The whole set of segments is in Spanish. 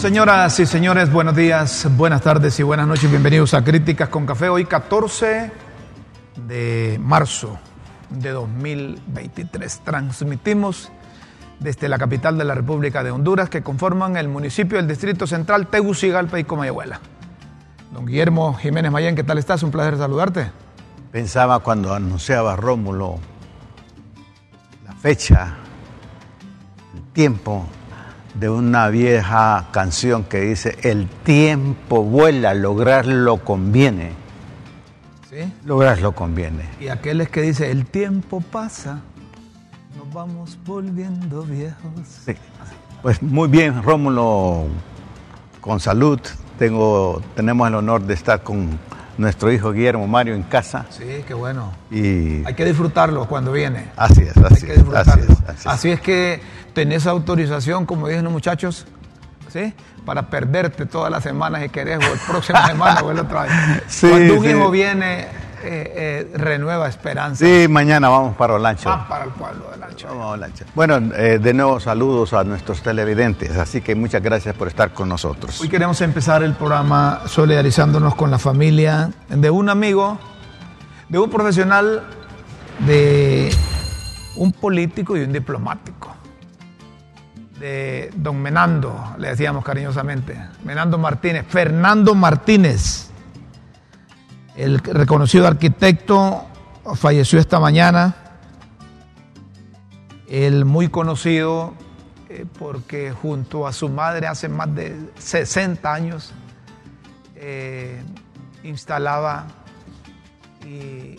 Señoras y señores, buenos días, buenas tardes y buenas noches. Bienvenidos a Críticas con Café. Hoy 14 de marzo de 2023. Transmitimos desde la capital de la República de Honduras que conforman el municipio del Distrito Central, Tegucigalpa y Comayagüela. Don Guillermo Jiménez Mayén, ¿qué tal estás? Un placer saludarte. Pensaba cuando anunciaba Rómulo la fecha, el tiempo de una vieja canción que dice, el tiempo vuela, lograrlo conviene. ¿Sí? Lograrlo conviene. Y aquel es que dice, el tiempo pasa, nos vamos volviendo viejos. Sí. Pues muy bien, Rómulo, con salud. Tengo, tenemos el honor de estar con nuestro hijo Guillermo Mario en casa. Sí, qué bueno. Y Hay que disfrutarlo cuando viene. así es, Hay así que es, disfrutarlo. así es, así es. Así es que tenés autorización, como dicen los muchachos, ¿sí? Para perderte todas las semanas si querés, o el próxima semana o el otro año. Sí, Cuando un sí. hijo viene, eh, eh, renueva esperanza. Sí, mañana vamos para Olancho. Va para el pueblo del ancho. Vamos a Olancho. Bueno, eh, de nuevo saludos a nuestros televidentes, así que muchas gracias por estar con nosotros. Hoy queremos empezar el programa solidarizándonos con la familia de un amigo, de un profesional, de un político y un diplomático. De don Menando, le decíamos cariñosamente. Menando Martínez. Fernando Martínez, el reconocido arquitecto, falleció esta mañana. El muy conocido eh, porque junto a su madre hace más de 60 años eh, instalaba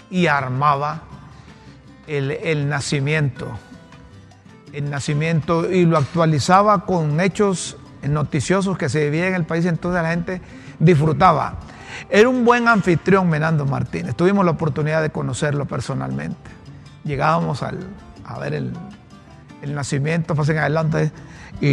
y, armaba el nacimiento, el nacimiento y lo actualizaba con hechos noticiosos que se vivían en el país, entonces la gente disfrutaba. Era un buen anfitrión Menando Martínez, tuvimos la oportunidad de conocerlo personalmente. Llegábamos al- a ver el, el nacimiento, pasen adelante, y,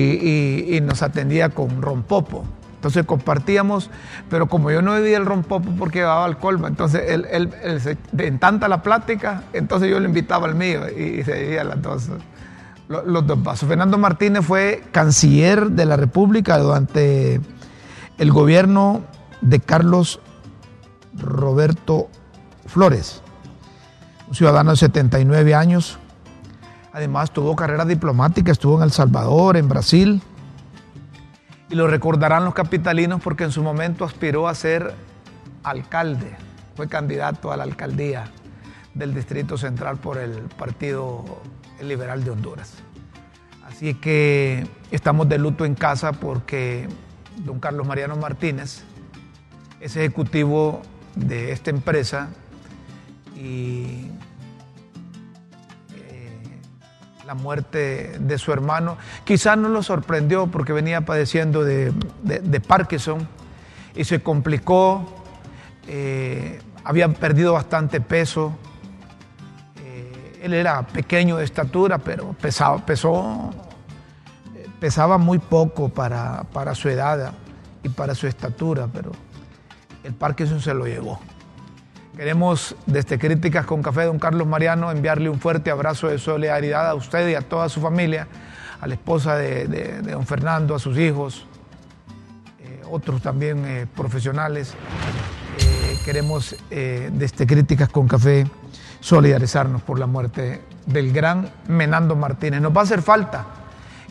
y- nos atendía con rompopo. Entonces compartíamos, pero como yo no bebía el rompopo porque llevaba alcohol, entonces él, él- él en tanta la plática, entonces yo le invitaba al mío y, y se bebía las dos, lo- los dos vasos. Fernando Martínez fue canciller de la República durante el gobierno de Carlos Roberto Flores, un ciudadano de 79 años. Además tuvo carrera diplomática, estuvo en El Salvador, en Brasil. Y lo recordarán los capitalinos porque en su momento aspiró a ser alcalde, fue candidato a la alcaldía del Distrito Central por el Partido Liberal de Honduras. Así que estamos de luto en casa porque don Carlos Mariano Martínez es ejecutivo de esta empresa y eh, la muerte de su hermano quizás no lo sorprendió porque venía padeciendo de, de- Parkinson y se complicó, eh, había perdido bastante peso, él era pequeño de estatura, pero pesaba, pesó, pesaba muy poco para, para su edad y para su estatura, pero el Parkinson se lo llevó. Queremos, desde Críticas con Café, don Carlos Mariano, enviarle un fuerte abrazo de solidaridad a usted y a toda su familia, a la esposa de, don Fernando, a sus hijos, eh, otros también eh, profesionales. Eh, queremos, desde Críticas con Café, solidarizarnos por la muerte del gran Menando Martínez. Nos va a hacer falta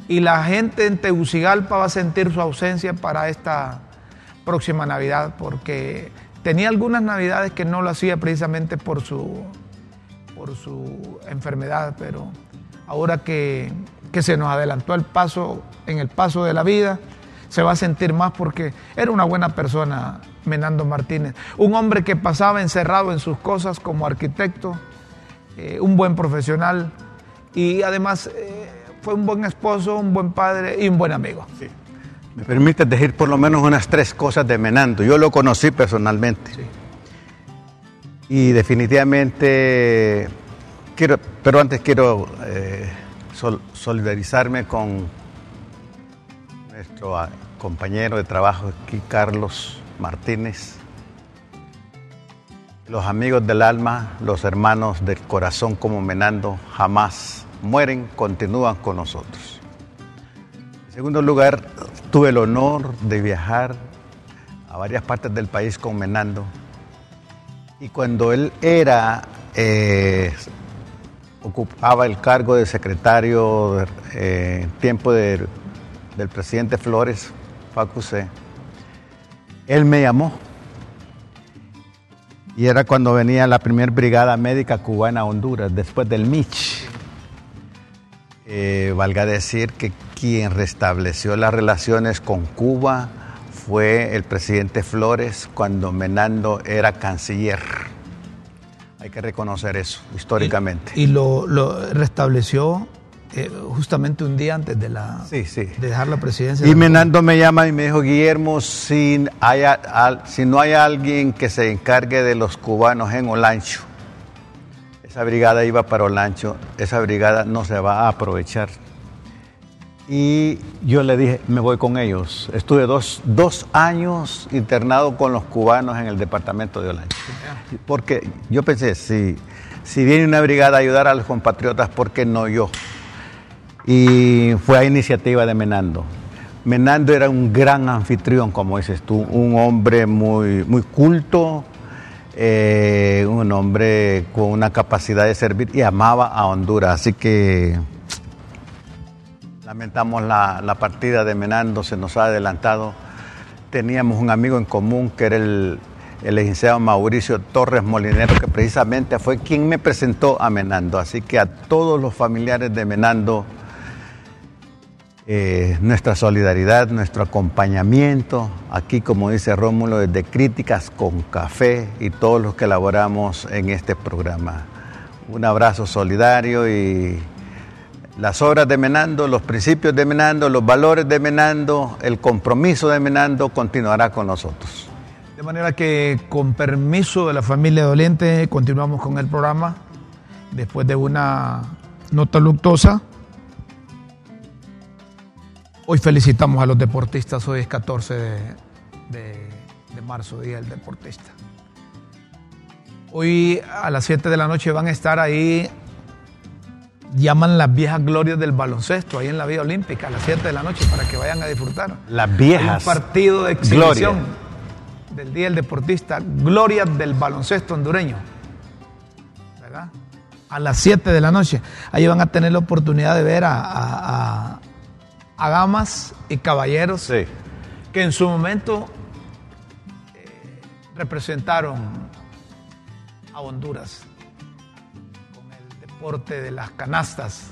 y la gente en Tegucigalpa va a sentir su ausencia para esta próxima Navidad porque tenía algunas Navidades que no lo hacía precisamente por su, por su enfermedad, pero ahora que, que se nos adelantó el paso, en el paso de la vida, se va a sentir más porque era una buena persona, Menando Martínez. Un hombre que pasaba encerrado en sus cosas como arquitecto, eh, un buen profesional y además eh, fue un buen esposo, un buen padre y un buen amigo. Me permite decir por lo menos unas tres cosas de Menando. Yo lo conocí personalmente. Y definitivamente, quiero, pero antes quiero eh, solidarizarme con nuestro ah, compañero de trabajo aquí, Carlos Martínez. Los amigos del alma, los hermanos del corazón como Menando, jamás mueren, continúan con nosotros. En segundo lugar, tuve el honor de viajar a varias partes del país con Menando. Y cuando él era, eh, ocupaba el cargo de secretario en eh, tiempo del presidente Flores, Facusé, él me llamó. Y era cuando venía la primera brigada médica cubana a Honduras, después del Mich. Eh, valga decir que quien restableció las relaciones con Cuba fue el presidente Flores cuando Menando era canciller. Hay que reconocer eso históricamente. Y, lo, restableció eh, justamente un día antes de, la, dejar la presidencia. Y Menando me llama y me dijo, Guillermo, si, si no hay alguien que se encargue de los cubanos en Olancho, esa brigada iba para Olancho, esa brigada no se va a aprovechar. Y yo le dije, me voy con ellos. Estuve dos, años internado con los cubanos en el departamento de Olancho. Porque yo pensé, si, si viene una brigada a ayudar a los compatriotas, ¿por qué no yo? Y fue a iniciativa de Menando. Menando era un gran anfitrión, como dices tú, un hombre muy, muy culto, eh, un hombre con una capacidad de servir y amaba a Honduras. Así que lamentamos la, partida de Menando, se nos ha adelantado. Teníamos un amigo en común que era el, el licenciado Mauricio Torres Molinero, que precisamente fue quien me presentó a Menando. Así que a todos los familiares de Menando, eh, nuestra solidaridad, nuestro acompañamiento, aquí como dice Rómulo, desde Críticas con Café y todos los que elaboramos en este programa. Un abrazo solidario y las obras de Menando, los principios de Menando, los valores de Menando, el compromiso de Menando continuará con nosotros. De manera que con permiso de la familia doliente continuamos con el programa después de una nota luctuosa Hoy felicitamos a los deportistas, hoy es 14 de, marzo, Día del Deportista. Hoy a las 7 de la noche van a estar ahí, llaman las viejas glorias del baloncesto, ahí en la Vía Olímpica, a las 7 de la noche, para que vayan a disfrutar. Las viejas. un partido de exhibición del Día del Deportista, glorias del baloncesto hondureño. ¿Verdad? A las 7 de la noche. Ahí van a tener la oportunidad de ver a a damas y caballeros que en su momento eh, representaron a Honduras con el deporte de las canastas.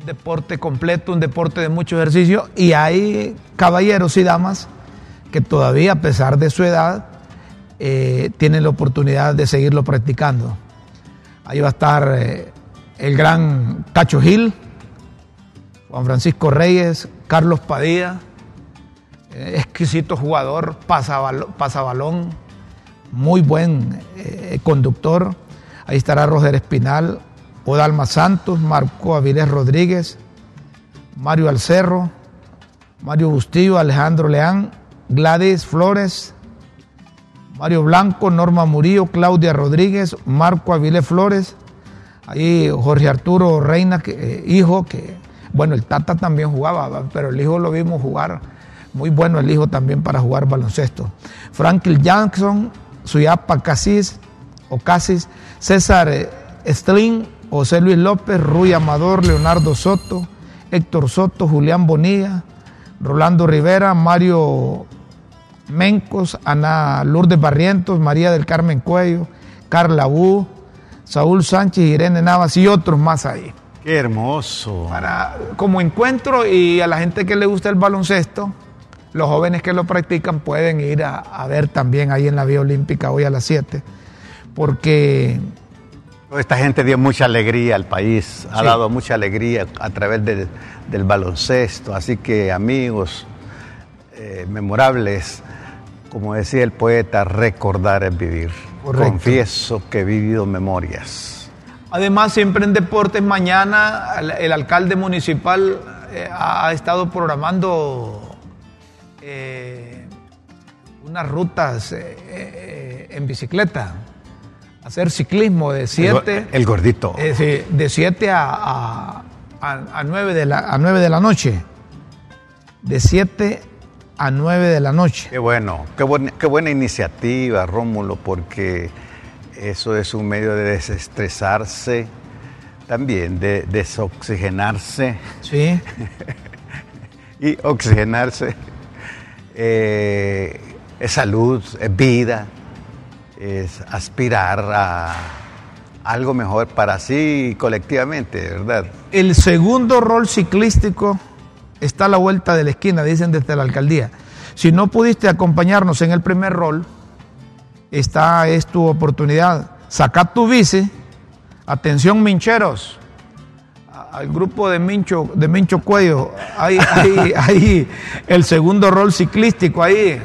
Un deporte completo, un deporte de mucho ejercicio y hay caballeros y damas que todavía a pesar de su edad eh, tienen la oportunidad de seguirlo practicando. Ahí va a estar eh, el gran Cacho Gil, Juan Francisco Reyes, Carlos Padilla, eh, exquisito jugador, pasabalón, muy buen eh, conductor. Ahí estará Roger Espinal, Odalma Santos, Marco Avilés Rodríguez, Mario Alcerro, Mario Bustillo, Alejandro Leán, Gladys Flores, Mario Blanco, Norma Murillo, Claudia Rodríguez, Marco Avilés Flores, ahí Jorge Arturo Reina, eh, hijo, que bueno, el Tata también jugaba, pero el hijo lo vimos jugar. Muy bueno el hijo también para jugar baloncesto. Franklin Jackson, Suyapa Casis, o Casis, César eh, Stlin, José Luis López, Rui Amador, Leonardo Soto, Héctor Soto, Julián Bonilla, Rolando Rivera, Mario Mencos, Ana Lourdes Barrientos, María del Carmen Cuello, Carla Bu, Saúl Sánchez, Irene Navas y otros más ahí. Qué hermoso. Para, como encuentro y a la gente que le gusta el baloncesto, los jóvenes que lo practican pueden ir a, a ver también ahí en la Vía Olímpica hoy a las 7, porque Esta gente dio mucha alegría al país, ha Sí. dado mucha alegría a través del, del baloncesto. Así que amigos eh, memorables, como decía el poeta, recordar es vivir. Correcto. Confieso que he vivido memorias. Además, siempre en deportes, mañana el, el alcalde municipal eh, ha, estado programando eh, unas rutas eh, eh, en bicicleta, hacer ciclismo de El, 7 go- el gordito. de 7 a, a, a, a 9 de la, a 9 de la noche. De 7 a 9 de la noche. Qué bueno, qué, buen- qué buena iniciativa, Rómulo, porque eso es un medio de desestresarse, también de desoxigenarse Sí, y oxigenarse. Eh, es salud, es vida, es aspirar a algo mejor para sí y colectivamente, ¿verdad? El segundo rol ciclístico está a la vuelta de la esquina, dicen desde la alcaldía. Si no pudiste acompañarnos en el primer rol, esta es tu oportunidad. Saca tu bici. Atención, mincheros. Al grupo de Mincho, de Mincho Cuello. Ahí, ahí, ahí, el segundo rol ciclístico ahí.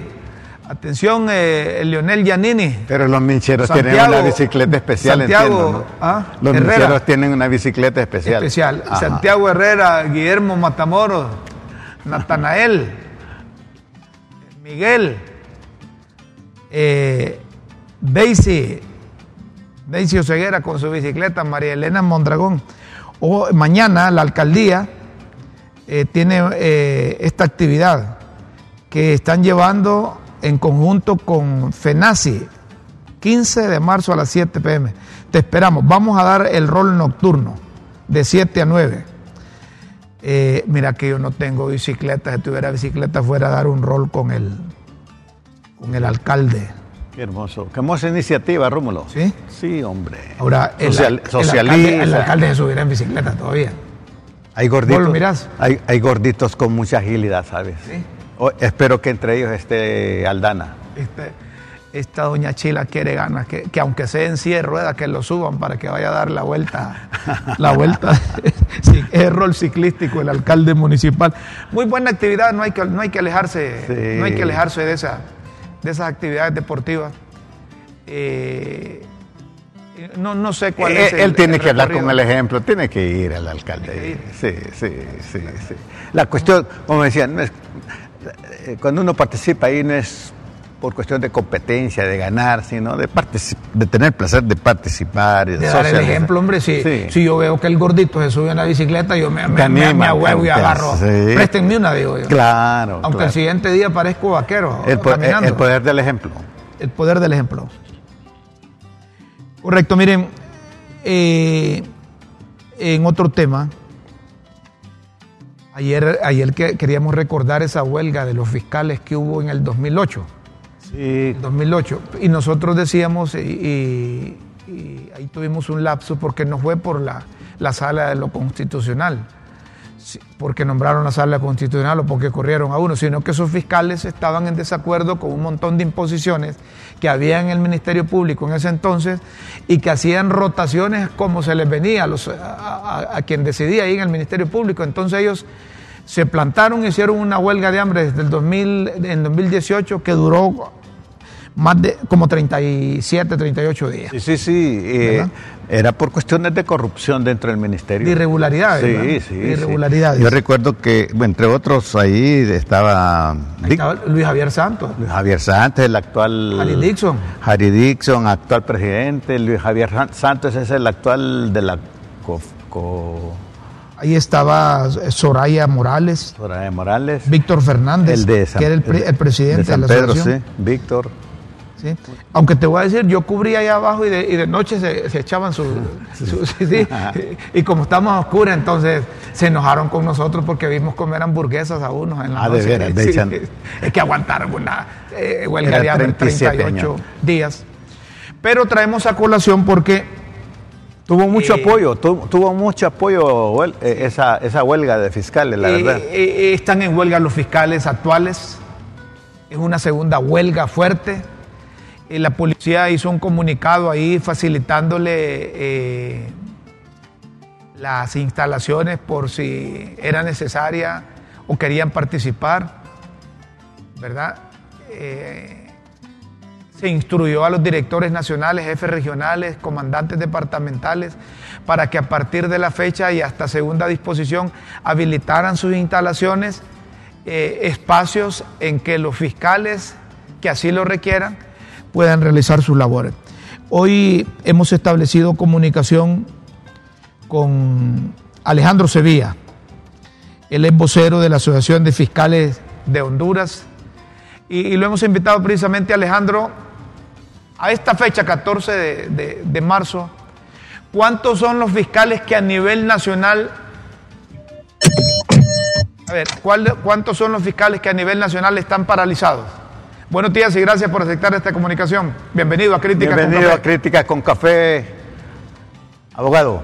Atención, eh, el Leonel Giannini. Pero los mincheros tienen una bicicleta especial, Santiago, entiendo, ¿no? ¿ah? Los Herrera. mincheros tienen una bicicleta especial. especial. Ajá. Santiago Herrera, Guillermo Matamoros, Natanael, Miguel, eh, Daisy, Daisy Oseguera con su bicicleta, María Elena Mondragón. O mañana la alcaldía eh, tiene eh, esta actividad que están llevando en conjunto con FENACI, 15 de marzo a las 7 pm. Te esperamos. Vamos a dar el rol nocturno de 7 a 9. Eh, mira que yo no tengo bicicleta. Si tuviera bicicleta fuera a dar un rol con el, con el alcalde. Qué hermoso. Qué hermosa iniciativa, Rómulo. ¿Sí? Sí, hombre. Ahora, el, Social- el alcalde, el alcalde se subirá en bicicleta todavía. Hay gorditos. ¿Vos lo mirás? Hay, hay gorditos con mucha agilidad, ¿sabes? Sí. O- espero que entre ellos esté Aldana. Este, esta doña Chila quiere ganas, que, que aunque sea en silla de ruedas, que lo suban para que vaya a dar la vuelta, la vuelta, sí, es rol ciclístico el alcalde municipal. Muy buena actividad, no hay que, no hay que alejarse, Sí. no hay que alejarse de, esa, de esas actividades deportivas. Eh, no, no sé cuál Eh, es. el- él tiene el que hablar con el ejemplo, tiene que ir al alcalde. Sí, sí, sí, sí. La cuestión, como decía, no es, eh, cuando uno participa ahí no es por cuestión de competencia, de ganar, sino de, de tener placer de participar. y De dar el ejemplo, hombre, si, Sí. si yo veo que el gordito se sube en la bicicleta, yo me, me, me, me ahuevo y agarro. sí. Préstenme una, digo yo. Claro. Aunque claro. el siguiente día parezco vaquero, El, caminando. el poder del ejemplo. El poder del ejemplo. Correcto, miren, eh, en otro tema, ayer, ayer que queríamos recordar esa huelga de los fiscales que hubo en el 2008. Sí, 2008. Y nosotros decíamos, y, ahí tuvimos un lapso porque no fue por la, la sala de lo constitucional, porque nombraron la sala constitucional o porque corrieron a uno, sino que esos fiscales estaban en desacuerdo con un montón de imposiciones que había en el Ministerio Público en ese entonces y que hacían rotaciones como se les venía a, los, a- a quien decidía ahí en el Ministerio Público. Entonces ellos se plantaron, hicieron una huelga de hambre desde el 2000, en 2018 que duró más de como 37, 38 días. sí, sí. sí, eh, era por cuestiones de corrupción dentro del ministerio. De irregularidades, Sí, ¿verdad? sí. De sí. irregularidades. Yo recuerdo que, entre otros, ahí estaba, Ahí estaba Luis Javier Santos, Luis Javier Santos, el actual. Harry Dixon. Harry Dixon, actual presidente. Luis Javier San- Santos es el actual de la co, co- ahí estaba Soraya Morales, Soraya Morales. Víctor Fernández, el de San, que era el, pre- el presidente de, de San la Pedro, sí. Víctor. ¿Sí? Aunque te voy a decir, yo cubría allá abajo y de, y de noche se, se echaban su, su- sí, y como estamos a oscuras, entonces se enojaron con nosotros porque vimos comer hamburguesas a unos en la Ah, de veras, de echan- Es que aguantaron una eh, huelga de hambre 37 38 años. días. Pero traemos a colación porque Tuvo mucho eh, apoyo, tuvo, mucho apoyo eh, esa, esa, huelga de fiscales, la verdad. están en huelga los fiscales actuales, es una segunda huelga fuerte. La policía hizo un comunicado ahí facilitándole las instalaciones por si era necesaria o querían participar, ¿verdad? Eh, se instruyó a los directores nacionales, jefes regionales, comandantes departamentales, para que a partir de la fecha y hasta segunda disposición habilitaran sus instalaciones, eh, espacios en que los fiscales que así lo requieran puedan realizar sus labores. Hoy hemos establecido comunicación con Alejandro Sevilla. Él es vocero de la Asociación de Fiscales de Honduras. Y, lo hemos invitado precisamente, Alejandro, a esta fecha, 14 de, marzo. ¿Cuántos son los fiscales que a nivel nacional... A ver, ¿cuántos son los fiscales que a nivel nacional están paralizados? Buenos días y gracias por aceptar esta comunicación. Bienvenido a Crítica con Café. Bienvenido a Crítica con Café, abogado.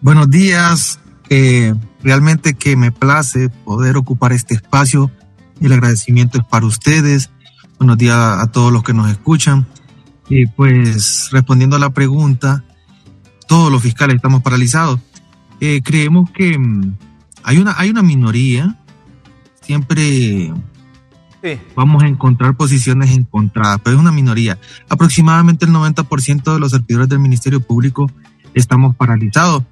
Buenos días. Eh, realmente que me place poder ocupar este espacio. El agradecimiento es para ustedes. Buenos días a todos los que nos escuchan. Y pues respondiendo a la pregunta, todos los fiscales estamos paralizados. Eh, creemos que mm, hay una, hay una minoría. Siempre vamos a encontrar posiciones encontradas, pero es una minoría. Aproximadamente el 90% de los servidores del Ministerio Público estamos paralizados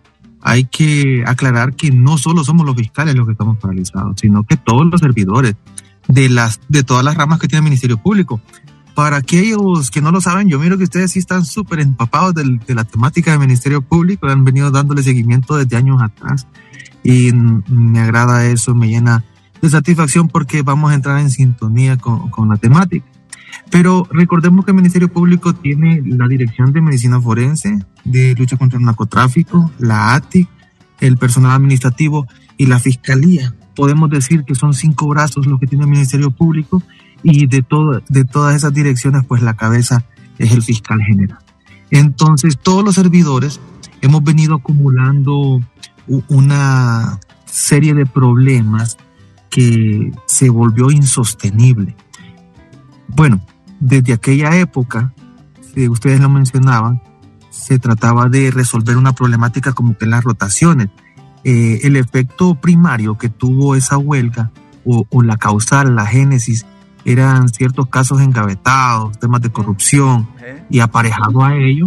hay que aclarar que no solo somos los fiscales los que estamos paralizados, sino que todos los servidores de, las, de todas las ramas que tiene el Ministerio Público. Para aquellos que no lo saben, yo miro que ustedes sí están súper empapados de, la temática del Ministerio Público, han venido dándole seguimiento desde años atrás y me agrada eso, me llena de satisfacción porque vamos a entrar en sintonía con, con la temática. Pero recordemos que el Ministerio Público tiene la Dirección de Medicina Forense, de Lucha contra el Narcotráfico, la ATIC, el personal administrativo y la Fiscalía. Podemos decir que son cinco brazos los que tiene el Ministerio Público y de, todo, de todas esas direcciones, pues la cabeza es el fiscal general. Entonces, todos los servidores hemos venido acumulando una serie de problemas que se volvió insostenible. Bueno, desde aquella época, si ustedes lo mencionaban, se trataba de resolver una problemática como que las rotaciones. Eh, el efecto primario que tuvo esa huelga o, la causal, la génesis, eran ciertos casos engavetados, temas de corrupción y aparejado a ello.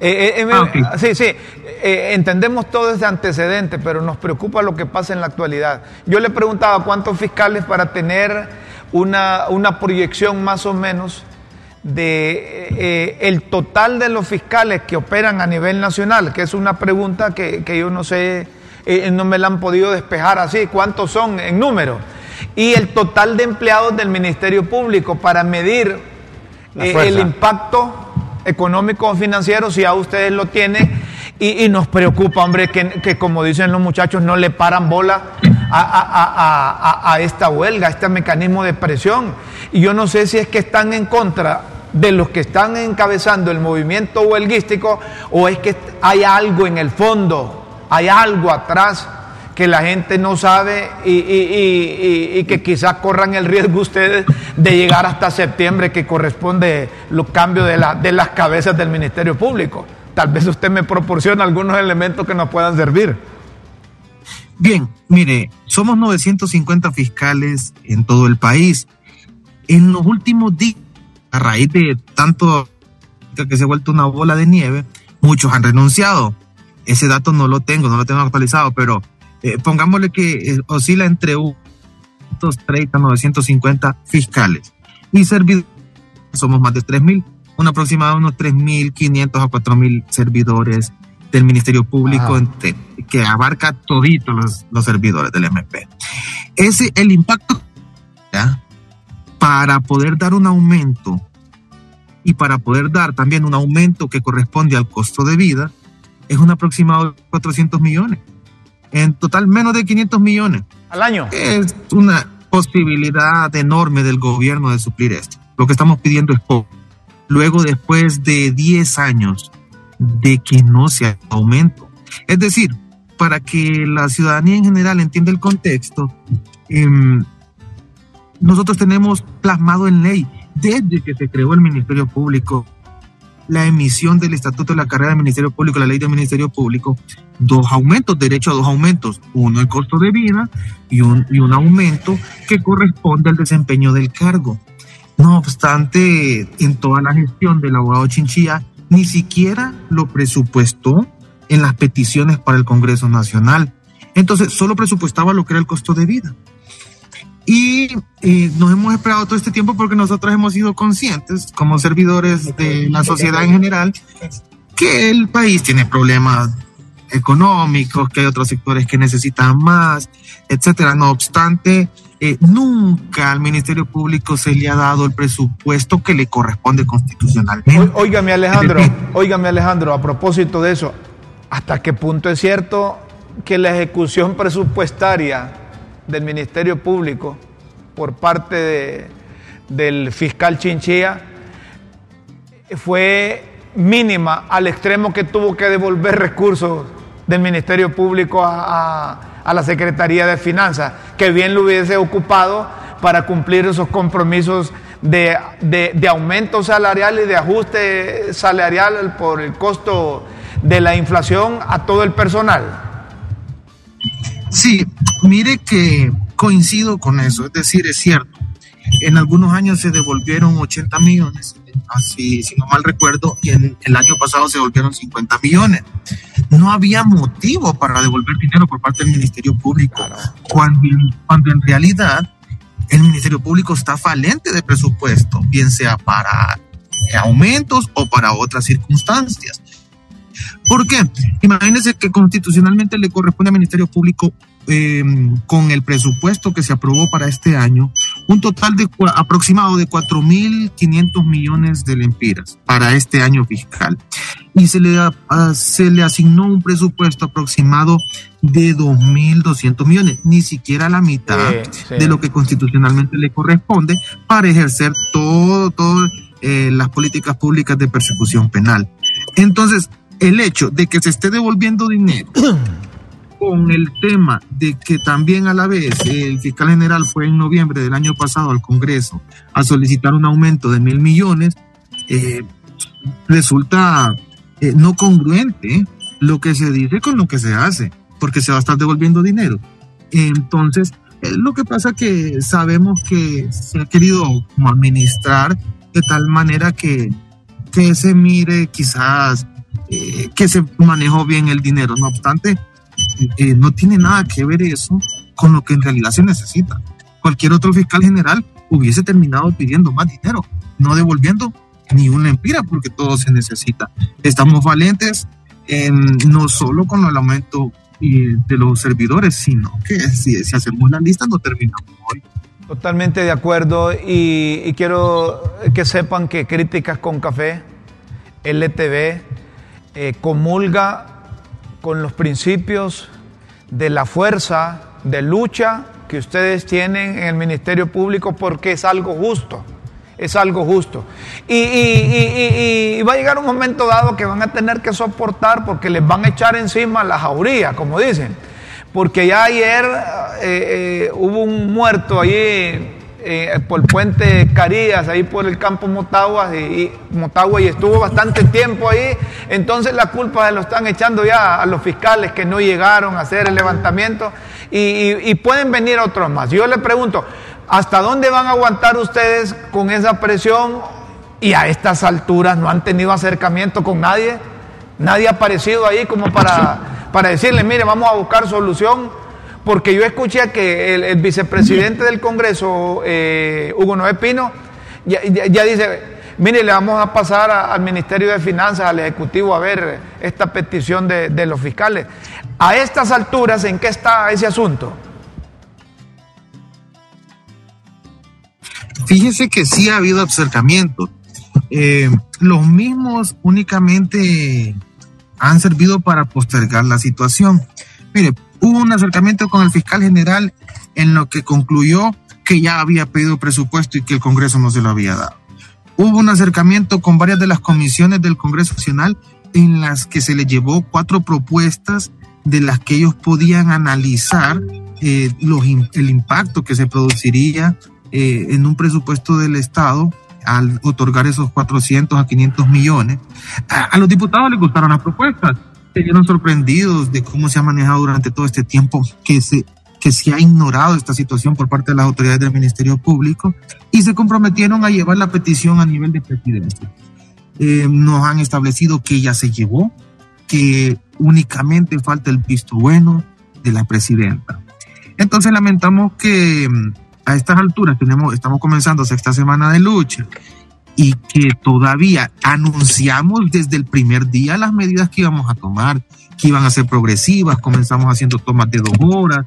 Eh, eh, eh ah, Sí, sí, entendemos todo ese antecedente, pero nos preocupa lo que pasa en la actualidad. Yo le preguntaba cuántos fiscales para tener una, una proyección más o menos de el total de los fiscales que operan a nivel nacional, que es una pregunta que, que yo no sé, no me la han podido despejar así, cuántos son en número, y el total de empleados del Ministerio Público para medir el impacto económico o financiero, si a ustedes lo tienen, y, nos preocupa, hombre, que, como dicen los muchachos, no le paran bola a, esta huelga, a este mecanismo de presión. Y yo no sé si es que están en contra de los que están encabezando el movimiento huelguístico o es que hay algo en el fondo, hay algo atrás que la gente no sabe y, que quizás corran el riesgo ustedes de llegar hasta septiembre que corresponde los cambios de, de las cabezas del Ministerio Público. Tal vez usted me proporciona algunos elementos que nos puedan servir. Bien, mire, somos 950 fiscales en todo el país. En los últimos días, a raíz de tanto que se ha vuelto una bola de nieve, muchos han renunciado. Ese dato no lo tengo, no lo tengo actualizado, pero eh, pongámosle que eh, oscila entre 930, 950 fiscales. Y servidores, somos más de 3.000, un aproximado de unos 3.500 a 4.000 servidores del Ministerio Público que abarca toditos los, los, servidores del MP. Ese, el impacto ¿ya? para poder dar un aumento y para poder dar también un aumento que corresponde al costo de vida, es un aproximado de 400 millones. En total, menos de 500 millones. Al año. Es una posibilidad enorme del gobierno de suplir esto. Lo que estamos pidiendo es poco. Luego, después de 10 años de que no se aumento. Es decir, para que la ciudadanía en general entienda el contexto, eh, nosotros tenemos plasmado en ley, desde que se creó el Ministerio Público, la emisión del Estatuto de la Carrera del Ministerio Público, la ley del Ministerio Público, dos aumentos, derecho a dos aumentos, uno el costo de vida y un, y un aumento que corresponde al desempeño del cargo. No obstante, en toda la gestión del abogado Chinchilla, ni siquiera lo presupuestó en las peticiones para el Congreso Nacional. Entonces, solo presupuestaba lo que era el costo de vida. Y eh, nos hemos esperado todo este tiempo porque nosotros hemos sido conscientes, como servidores de la sociedad en general, que el país tiene problemas económicos, que hay otros sectores que necesitan más, etcétera. No obstante, eh, nunca al Ministerio Público se le ha dado el presupuesto que le corresponde constitucionalmente. Óigame Alejandro, óigame Alejandro, a propósito de eso, ¿hasta qué punto es cierto que la ejecución presupuestaria del Ministerio Público por parte de, del fiscal Chinchilla fue mínima al extremo que tuvo que devolver recursos del Ministerio Público a, a, la Secretaría de Finanzas, que bien lo hubiese ocupado para cumplir esos compromisos de, de, de, aumento salarial y de ajuste salarial por el costo de la inflación a todo el personal. Sí, mire que coincido con eso, es decir, es cierto. En algunos años se devolvieron 80 millones, así si no mal recuerdo, y en el año pasado se devolvieron 50 millones. No había motivo para devolver dinero por parte del Ministerio Público, cuando, cuando en realidad el Ministerio Público está falente de presupuesto, bien sea para aumentos o para otras circunstancias. ¿Por qué? Imagínense que constitucionalmente le corresponde al Ministerio Público eh, con el presupuesto que se aprobó para este año, un total de aproximado de 4.500 millones de lempiras para este año fiscal. Y se le, se le asignó un presupuesto aproximado de 2.200 millones, ni siquiera la mitad de lo que constitucionalmente le corresponde para ejercer todo, todo eh, las políticas públicas de persecución penal. Entonces, el hecho de que se esté devolviendo dinero con el tema de que también a la vez el fiscal general fue en noviembre del año pasado al Congreso a solicitar un aumento de mil millones, eh, resulta eh, no congruente lo que se dice con lo que se hace, porque se va a estar devolviendo dinero. Entonces, eh, lo que pasa que sabemos que se ha querido administrar de tal manera que, que se mire quizás eh, que se manejó bien el dinero. No obstante, eh, no tiene nada que ver eso con lo que en realidad se necesita. Cualquier otro fiscal general hubiese terminado pidiendo más dinero, no devolviendo ni una empira porque todo se necesita. Estamos valientes no solo con el aumento de los servidores, sino que si, hacemos la lista no terminamos hoy. Totalmente de acuerdo y, y quiero que sepan que Críticas con Café, LTV, eh, comulga con los principios de la fuerza de lucha que ustedes tienen en el Ministerio Público porque es algo justo, es algo justo. Y, va a llegar un momento dado que van a tener que soportar porque les van a echar encima la jauría, como dicen. Porque ya ayer eh, eh, hubo un muerto ahí eh, por el puente Carías, ahí por el campo Motagua y, Motagua, y estuvo bastante tiempo ahí. Entonces la culpa se lo están echando ya a los fiscales que no llegaron a hacer el levantamiento y, pueden venir otros más. Yo le pregunto, ¿hasta dónde van a aguantar ustedes con esa presión? Y a estas alturas no han tenido acercamiento con nadie. Nadie ha aparecido ahí como para, para decirle, mire, vamos a buscar solución porque yo escuché que el, vicepresidente del Congreso, eh, Hugo Noé Pino, ya, dice, mire, le vamos a pasar al Ministerio de Finanzas, al Ejecutivo, a ver esta petición de, los fiscales. A estas alturas, ¿en qué está ese asunto? Fíjense que sí ha habido acercamientos. Eh, los mismos únicamente han servido para postergar la situación. Mire, hubo un acercamiento con el fiscal general en lo que concluyó que ya había pedido presupuesto y que el Congreso no se lo había dado. Hubo un acercamiento con varias de las comisiones del Congreso Nacional en las que se le llevó cuatro propuestas de las que ellos podían analizar eh, el impacto que se produciría eh, en un presupuesto del Estado al otorgar esos 400 a 500 millones. A, los diputados les gustaron las propuestas, se vieron sorprendidos de cómo se ha manejado durante todo este tiempo que se, que se ha ignorado esta situación por parte de las autoridades del Ministerio Público y se comprometieron a llevar la petición a nivel de presidencia. Eh, nos han establecido que ya se llevó, que únicamente falta el visto bueno de la presidenta. Entonces lamentamos que a estas alturas tenemos, estamos comenzando sexta semana de lucha y que todavía anunciamos desde el primer día las medidas que íbamos a tomar, que iban a ser progresivas, comenzamos haciendo tomas de dos horas,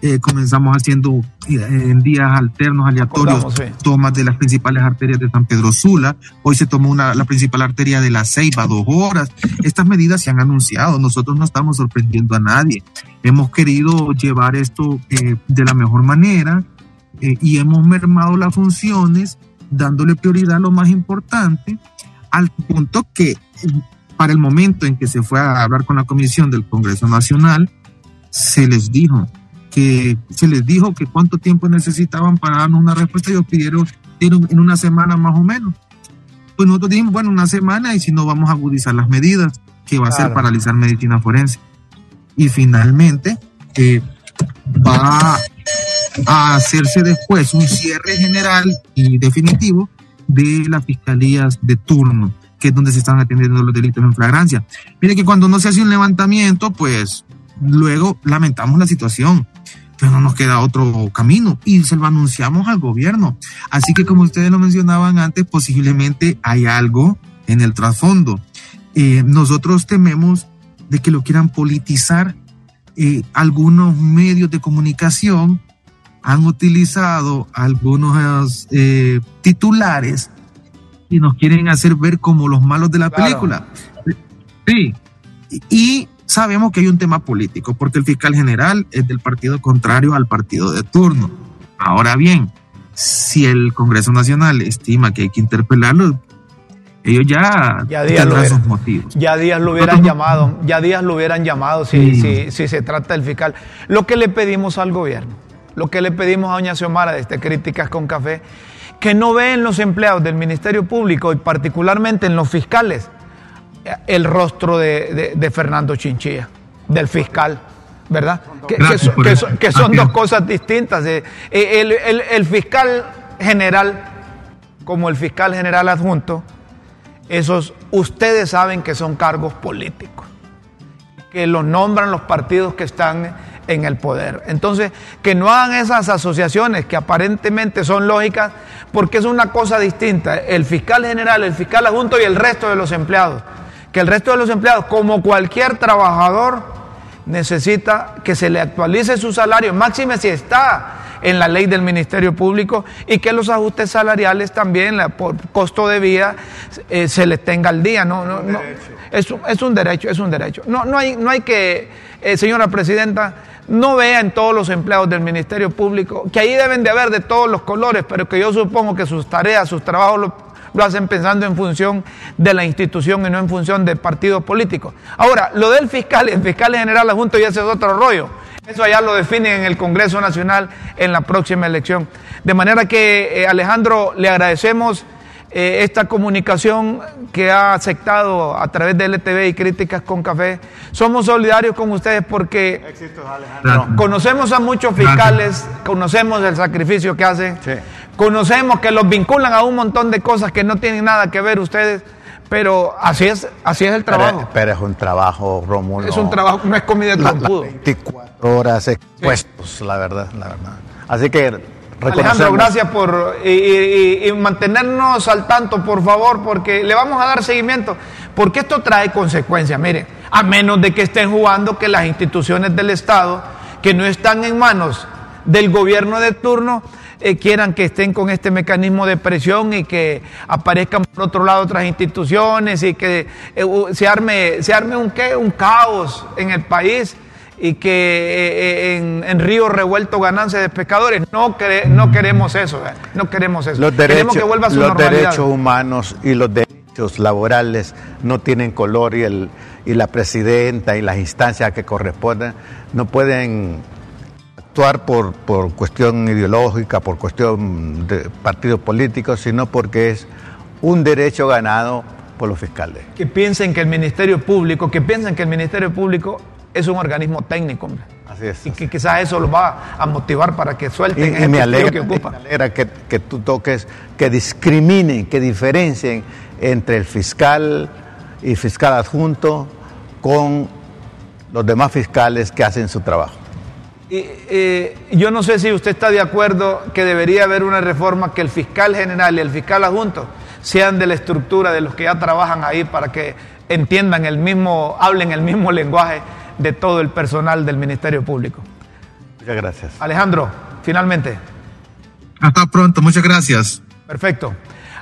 eh, comenzamos haciendo eh, en días alternos, aleatorios, tomas de las principales arterias de San Pedro Sula. Hoy se tomó una, la principal arteria de la Ceiba, dos horas. Estas medidas se han anunciado. Nosotros no estamos sorprendiendo a nadie. Hemos querido llevar esto eh, de la mejor manera eh, y hemos mermado las funciones dándole prioridad a lo más importante al punto que para el momento en que se fue a hablar con la comisión del Congreso Nacional, se les dijo que se les dijo que cuánto tiempo necesitaban para darnos una respuesta y ellos pidieron, en una semana más o menos. Pues nosotros dijimos, bueno, una semana y si no vamos a agudizar las medidas, que va a ser paralizar medicina forense. Y finalmente eh, va a hacerse después un cierre general y definitivo de las fiscalías de turno, que es donde se están atendiendo los delitos en flagrancia. Mire que cuando no se hace un levantamiento, pues luego lamentamos la situación, pero no nos queda otro camino y se lo anunciamos al gobierno. Así que como ustedes lo mencionaban antes, posiblemente hay algo en el trasfondo. Eh, nosotros tememos de que lo quieran politizar eh, algunos medios de comunicación han utilizado algunos eh, titulares y nos quieren hacer ver como los malos de la película. Sí, y sabemos que hay un tema político, porque el fiscal general es del partido contrario al partido de turno. Ahora bien, si el Congreso Nacional estima que hay que interpelarlo, ellos ya, ya días lo motivos. Ya días lo hubieran llamado, ya días lo hubieran llamado si, si, si se trata del fiscal. Lo que le pedimos al gobierno lo que le pedimos a doña Xiomara de este Críticas con Café, que no ve en los empleados del Ministerio Público y particularmente en los fiscales el rostro de, Fernando Chinchilla, del fiscal, ¿verdad? Que, son, dos cosas distintas. Eh, eh, el, fiscal general, como el fiscal general adjunto, esos ustedes saben que son cargos políticos, que los nombran los partidos que están en el poder. Entonces, que no hagan esas asociaciones que aparentemente son lógicas, porque es una cosa distinta. El fiscal general, el fiscal adjunto y el resto de los empleados. Que el resto de los empleados, como cualquier trabajador, necesita que se le actualice su salario, máxime si está en la ley del Ministerio Público y que los ajustes salariales también, por costo de vida, eh, se les tenga al día. No, no, no. Es, es, un derecho, es un derecho. No, no, hay, no hay que, eh, señora Presidenta, no vea en todos los empleados del Ministerio Público, que ahí deben de haber de todos los colores, pero que yo supongo que sus tareas, sus trabajos lo, hacen pensando en función de la institución y no en función de partidos políticos. Ahora, lo del fiscal, el fiscal general adjunto ya es otro rollo. Eso ya lo definen en el Congreso Nacional en la próxima elección. De manera que, eh, Alejandro, le agradecemos eh, esta comunicación que ha aceptado a través de LTV y Críticas con Café. Somos solidarios con ustedes porque conocemos a muchos fiscales, conocemos el sacrificio que hacen, conocemos que los vinculan a un montón de cosas que no tienen nada que ver ustedes, Pero así es, así es el trabajo. Pero, pero es un trabajo, Rómulo. Es un trabajo, no es comida de La- trompudo. las 24 horas expuestos, la verdad, la verdad. Así que Alejandro, gracias por y, y- y- y mantenernos al tanto, por favor, porque le vamos a dar seguimiento, porque esto trae consecuencias. Mire, a menos de que estén jugando que las instituciones del Estado, que no están en manos del gobierno de turno, eh, quieran que estén con este mecanismo de presión y que aparezcan por otro lado otras instituciones y que eh, se arme, se arme un, ¿qué? un caos en el país y que eh, eh, en, en río revuelto ganancia de pescadores. No, quere- no queremos eso, no queremos eso. Los queremos derechos, que vuelva a su los normalidad. derechos humanos y los derechos laborales no tienen color y, el, y la presidenta y las instancias que corresponden no pueden actuar por, por cuestión ideológica, por cuestión de partidos políticos, sino porque es un derecho ganado por los fiscales. Que piensen que el Ministerio Público, que piensen que el Ministerio Público es un organismo técnico, hombre. Así es. Y que quizás eso los va a motivar para que Y, suelten y ese me alegra, que me ocupan. alegra que, que tú toques, que discriminen, que diferencien entre el fiscal y fiscal adjunto con los demás fiscales que hacen su trabajo. Y, eh, yo no sé si usted está de acuerdo que debería haber una reforma que el fiscal general y el fiscal adjunto sean de la estructura de los que ya trabajan ahí para que entiendan el mismo, hablen el mismo lenguaje de todo el personal del Ministerio Público. Muchas gracias. Alejandro, finalmente. Hasta pronto, muchas gracias. Perfecto.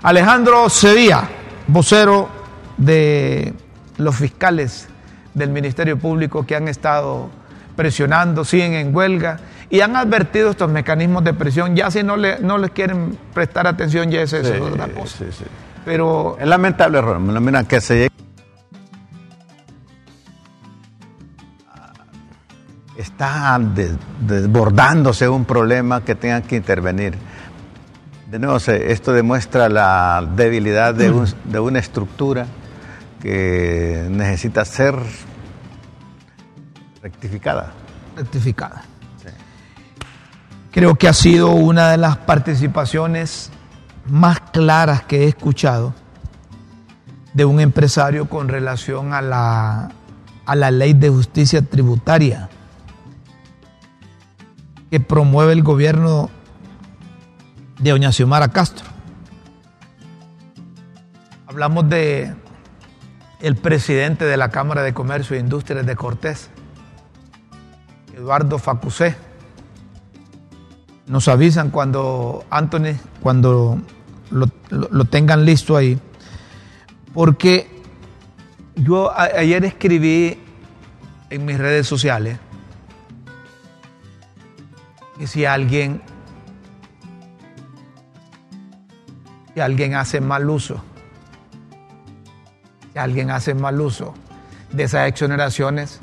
Alejandro Sevilla, vocero de los fiscales del Ministerio Público que han estado presionando, siguen en huelga y han advertido estos mecanismos de presión. Ya si no, le, no les quieren prestar atención, ya es eso, es otra cosa. Sí, sí. Pero Es lamentable, Rómulo, mira, que se Está des- desbordándose un problema que tengan que intervenir. De nuevo, esto demuestra la debilidad de una estructura que necesita ser rectificada. rectificada. Creo que ha sido una de las participaciones más claras que he escuchado de un empresario con relación a la, a la ley de justicia tributaria promueve el gobierno de doña Xiomara Castro. Hablamos de el presidente de la Cámara de Comercio e Industrias de Cortés, Eduardo Facusé. Nos avisan cuando, Anthony, cuando lo, lo- tengan listo ahí, porque yo ayer escribí en mis redes sociales que si alguien, si alguien hace mal uso, si alguien hace mal uso de esas exoneraciones,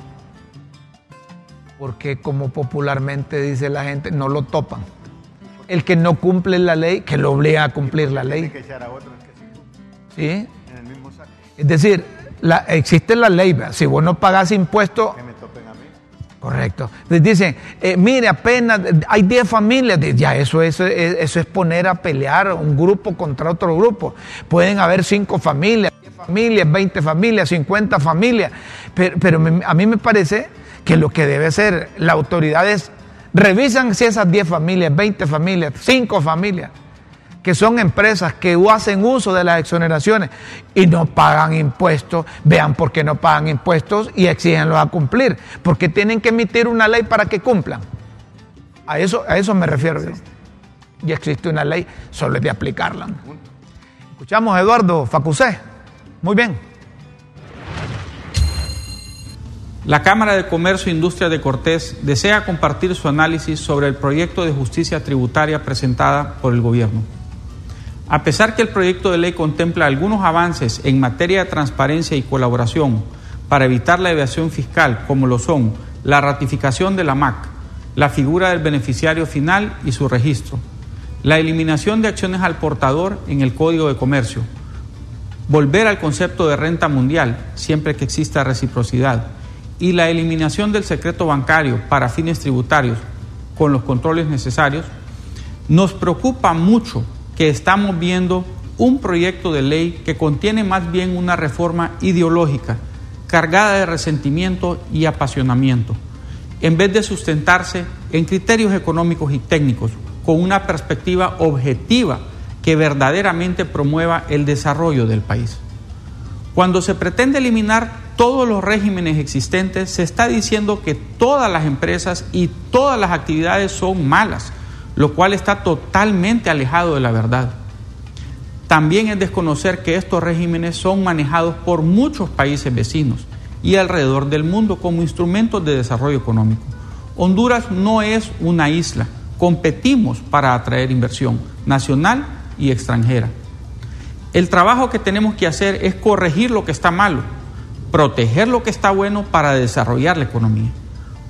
porque como popularmente dice la gente, no lo topan. El que no cumple la ley, que lo obliga a cumplir la ley. ¿Sí? Es decir, la- existe la ley, ¿verdad? si vos no pagás impuestos... Correcto. Dicen, eh, mire, apenas hay 10 familias, ya eso, eso, es- eso es poner a pelear un grupo contra otro grupo. Pueden haber 5 familias, 10 familias, 20 familias, 50 familias, pero, pero a mí me parece que lo que debe hacer la autoridad es revisan si esas 10 familias, 20 familias, 5 familias, que son empresas que hacen uso de las exoneraciones y no pagan impuestos, vean por qué no pagan impuestos y exígenlos a cumplir, porque tienen que emitir una ley para que cumplan. A eso, me refiero yo. Ya existe una ley, solo es de aplicarla. Escuchamos a Eduardo Facusé. Muy bien. La Cámara de Comercio e Industria de Cortés desea compartir su análisis sobre el proyecto de justicia tributaria presentada por el Gobierno. A pesar que el proyecto de ley contempla algunos avances en materia de transparencia y colaboración para evitar la evasión fiscal, como lo son la ratificación de la MAC, la figura del beneficiario final y su registro, la eliminación de acciones al portador en el Código de Comercio, volver al concepto de renta mundial siempre que exista reciprocidad y la eliminación del secreto bancario para fines tributarios con los controles necesarios, nos preocupa mucho que estamos viendo un proyecto de ley que contiene más bien una reforma ideológica, cargada de resentimiento y apasionamiento, en vez de sustentarse en criterios económicos y técnicos, con una perspectiva objetiva que verdaderamente promueva el desarrollo del país. Cuando se pretende eliminar todos los regímenes existentes, se está diciendo que todas las empresas y todas las actividades son malas, lo cual está totalmente alejado de la verdad. También es desconocer que estos regímenes son manejados por muchos países vecinos y alrededor del mundo como instrumentos de desarrollo económico. Honduras no es una isla, competimos para atraer inversión nacional y extranjera. El trabajo que tenemos que hacer es corregir lo que está malo, proteger lo que está bueno para desarrollar la economía.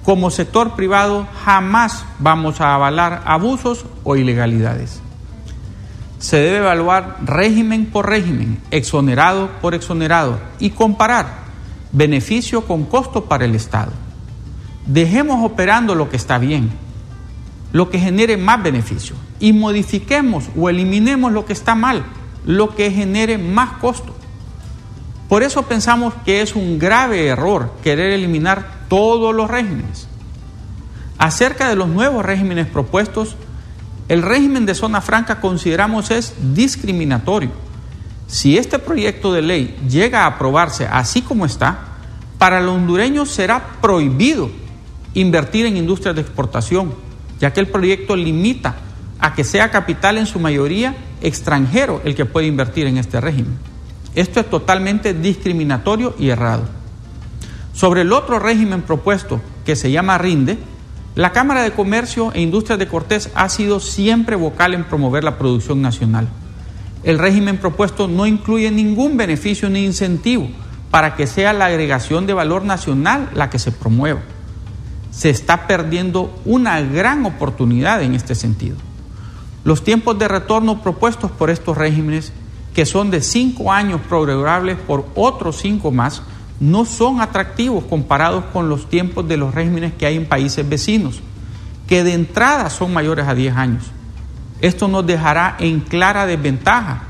Como sector privado jamás vamos a avalar abusos o ilegalidades. Se debe evaluar régimen por régimen, exonerado por exonerado y comparar beneficio con costo para el Estado. Dejemos operando lo que está bien, lo que genere más beneficio y modifiquemos o eliminemos lo que está mal, lo que genere más costo. Por eso pensamos que es un grave error querer eliminar todos los regímenes. Acerca de los nuevos regímenes propuestos, el régimen de zona franca consideramos es discriminatorio. Si este proyecto de ley llega a aprobarse así como está, para los hondureños será prohibido invertir en industrias de exportación, ya que el proyecto limita a que sea capital en su mayoría extranjero el que puede invertir en este régimen. Esto es totalmente discriminatorio y errado. Sobre el otro régimen propuesto, que se llama RINDE, la Cámara de Comercio e Industrias de Cortés ha sido siempre vocal en promover la producción nacional. El régimen propuesto no incluye ningún beneficio ni incentivo para que sea la agregación de valor nacional la que se promueva. Se está perdiendo una gran oportunidad en este sentido. Los tiempos de retorno propuestos por estos regímenes, que son de cinco años programables por otros cinco más, no son atractivos comparados con los tiempos de los regímenes que hay en países vecinos, que de entrada son mayores a 10 años. Esto nos dejará en clara desventaja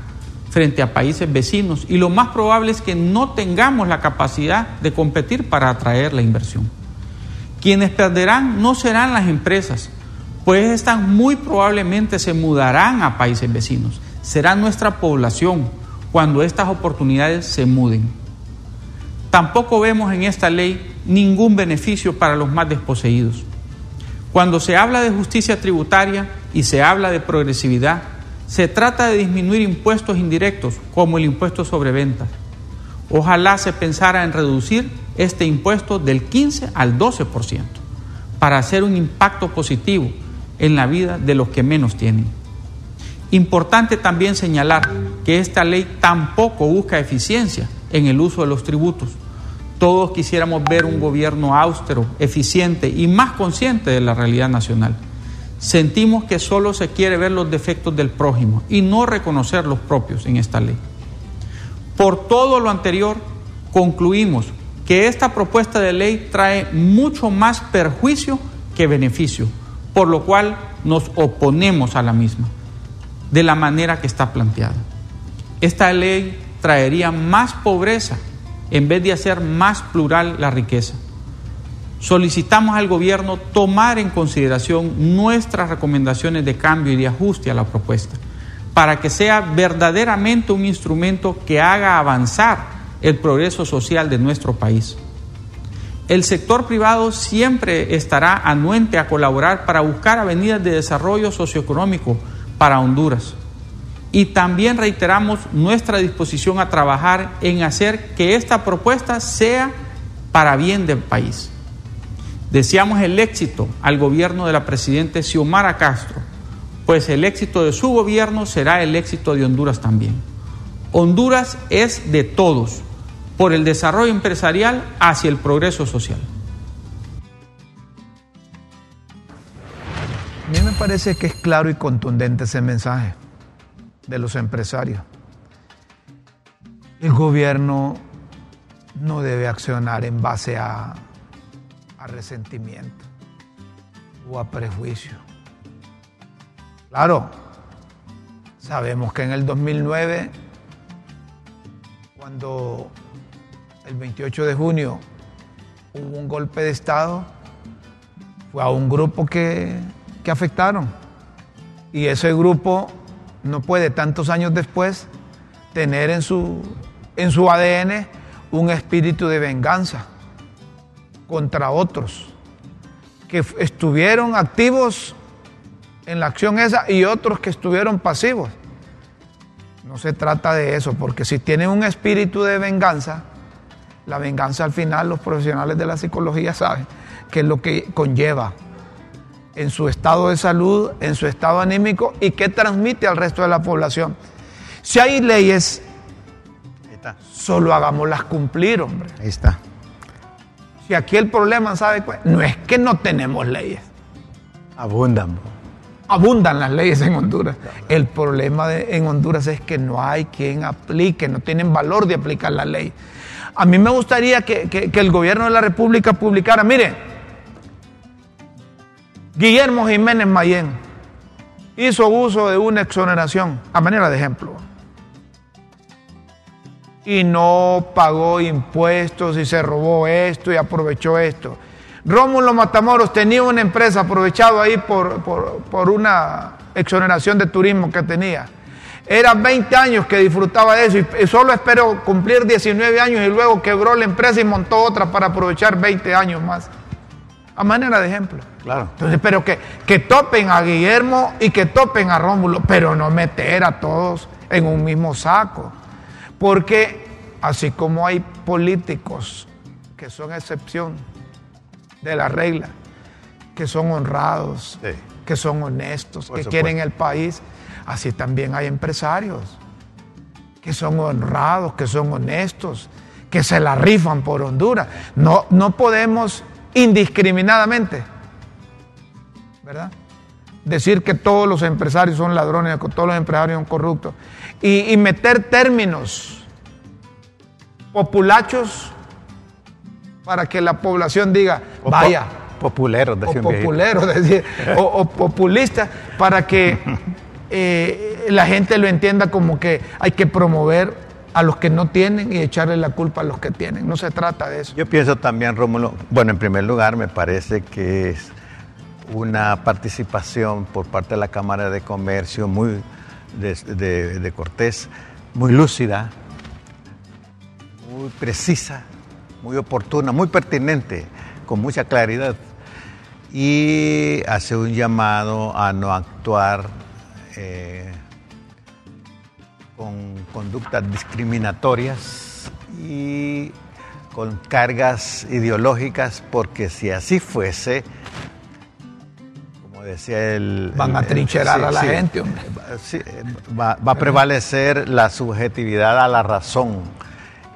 frente a países vecinos y lo más probable es que no tengamos la capacidad de competir para atraer la inversión. Quienes perderán no serán las empresas, pues estas muy probablemente se mudarán a países vecinos. Será nuestra población cuando estas oportunidades se muden. Tampoco vemos en esta ley ningún beneficio para los más desposeídos. Cuando se habla de justicia tributaria y se habla de progresividad, se trata de disminuir impuestos indirectos como el impuesto sobre ventas. Ojalá se pensara en reducir este impuesto del 15 al 12% para hacer un impacto positivo en la vida de los que menos tienen. Importante también señalar que esta ley tampoco busca eficiencia en el uso de los tributos. Todos quisiéramos ver un gobierno austero, eficiente y más consciente de la realidad nacional. Sentimos que solo se quiere ver los defectos del prójimo y no reconocer los propios en esta ley. Por todo lo anterior, concluimos que esta propuesta de ley trae mucho más perjuicio que beneficio por lo cual nos oponemos a la misma, de la manera que está planteada. Esta ley traería más pobreza en vez de hacer más plural la riqueza. Solicitamos al gobierno tomar en consideración nuestras recomendaciones de cambio y de ajuste a la propuesta, para que sea verdaderamente un instrumento que haga avanzar el progreso social de nuestro país. El sector privado siempre estará anuente a colaborar para buscar avenidas de desarrollo socioeconómico para Honduras. Y también reiteramos nuestra disposición a trabajar en hacer que esta propuesta sea para bien del país. Deseamos el éxito al gobierno de la presidenta Xiomara Castro, pues el éxito de su gobierno será el éxito de Honduras también. Honduras es de todos por el desarrollo empresarial hacia el progreso social. A mí me parece que es claro y contundente ese mensaje de los empresarios. El gobierno no debe accionar en base a, resentimiento o a prejuicio. Claro, Sabemos que en el 2009, cuando el 28 de junio hubo un golpe de Estado, fue a un grupo que, que afectaron. Y ese grupo no puede tantos años después tener en su, en su ADN un espíritu de venganza contra otros que estuvieron activos en la acción esa y otros que estuvieron pasivos. No se trata de eso, porque si tienen un espíritu de venganza, la venganza al final los profesionales de la psicología saben que es lo que conlleva en su estado de salud, en su estado anímico y que transmite al resto de la población. Si hay leyes, solo hagámoslas cumplir, hombre. Ahí está. Si aquí el problema, ¿sabe cuál? No es que no tenemos leyes. Abundan. Abundan las leyes en Honduras. El problema de- en Honduras es que no hay quien aplique, no tienen valor de aplicar la ley. A mí me gustaría que, que- que el gobierno de la República publicara, mire, Guillermo Jiménez Mayén hizo uso de una exoneración, a manera de ejemplo, y no pagó impuestos y se robó esto y aprovechó esto. Rómulo Matamoros tenía una empresa aprovechado ahí por, por- por una exoneración de turismo que tenía. Eran 20 años que disfrutaba de eso y solo esperó cumplir 19 años y luego quebró la empresa y montó otra para aprovechar 20 años más. A manera de ejemplo. Claro. Entonces, pero que, que topen a Guillermo y que topen a Rómulo, pero no meter a todos en un mismo saco. Porque así como hay políticos que son excepción de la regla, que son honrados, Sí. que son honestos, Por que supuesto. quieren el país, así también hay empresarios que son honrados, que son honestos, que se la rifan por Honduras. No, no podemos indiscriminadamente, ¿verdad? Decir que todos los empresarios son ladrones, que todos los empresarios son corruptos. Y, y meter términos populachos para que la población diga, O po- vaya, Populeros, o decía decir, o, o populista, para que eh, la gente lo entienda como que hay que promover a los que no tienen y echarle la culpa a los que tienen. No se trata de eso. Yo pienso también, Rómulo, bueno, en primer lugar me parece que es una participación por parte de la Cámara de Comercio muy de, de- Cortés, muy lúcida, muy precisa, muy oportuna, muy pertinente, con mucha claridad. Y hace un llamado a no actuar eh, con conductas discriminatorias y con cargas ideológicas, porque si así fuese, como decía el... Van a el- trincherar a la gente, hombre. Va- sí, va, va a prevalecer la subjetividad a la razón.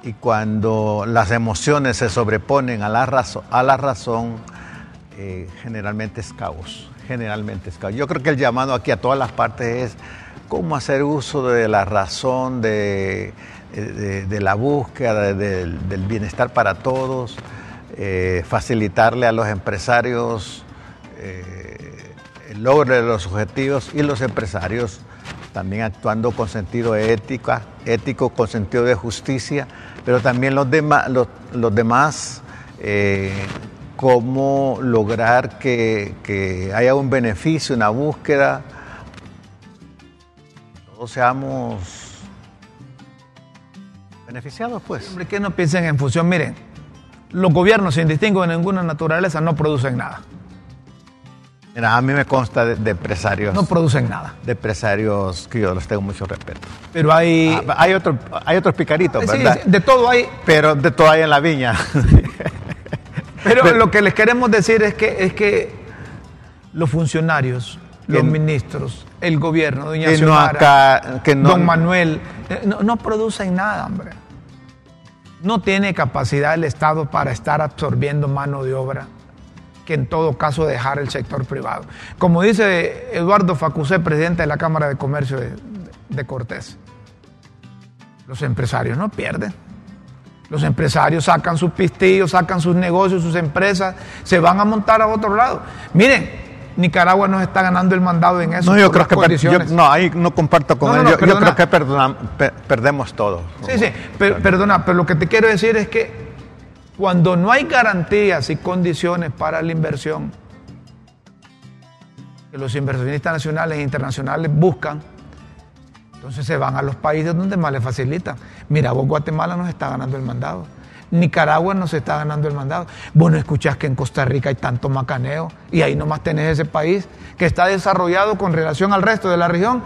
Y cuando las emociones se sobreponen a la, razo- a la razón, eh, generalmente es caos. Generalmente es caos. Yo creo que el llamado aquí a todas las partes es cómo hacer uso de la razón, de, de- la búsqueda de- del- bienestar para todos, eh, facilitarle a los empresarios eh, el logro de los objetivos y los empresarios también actuando con sentido ética, ético, con sentido de justicia, pero también los, demás los demás, eh, cómo lograr que, que haya un beneficio, una búsqueda, todos seamos beneficiados, pues. Hombre, que no piensen en función. Miren, los gobiernos sin distingo de ninguna naturaleza no producen nada. Mira, a mí me consta de, de empresarios, No producen nada. de empresarios que yo les tengo mucho respeto. Pero hay... Ah, hay, otro, hay otros picaritos, Sí, ¿verdad? sí, de todo hay. Pero de todo hay en la viña. Pero, Pero- lo que les queremos decir es que, es que los funcionarios, los ministros, el gobierno, doña que no Xiomara, acá- que no- don Manuel, eh, no, no producen nada, hombre. No tiene capacidad el Estado para estar absorbiendo mano de obra, que en todo caso dejar el sector privado. Como dice Eduardo Facusé, presidente de la Cámara de Comercio de, de Cortés, los empresarios no pierden. Los empresarios sacan sus pistillos, sacan sus negocios, sus empresas, se van a montar a otro lado. Miren, Nicaragua nos está ganando el mandado en eso. No, yo creo que per- yo- no, ahí no comparto con No, él. no, yo, creo que perdona- perdemos todo. Sí, sí, per- perdona, pero lo que te quiero decir es que cuando no hay garantías y condiciones para la inversión que los inversionistas nacionales e internacionales buscan, entonces se van a los países donde más les facilitan. Mira, vos Guatemala nos está ganando el mandado. Nicaragua nos está ganando el mandado. Vos no escuchás que en Costa Rica hay tanto macaneo y ahí nomás tenés ese país que está desarrollado con relación al resto de la región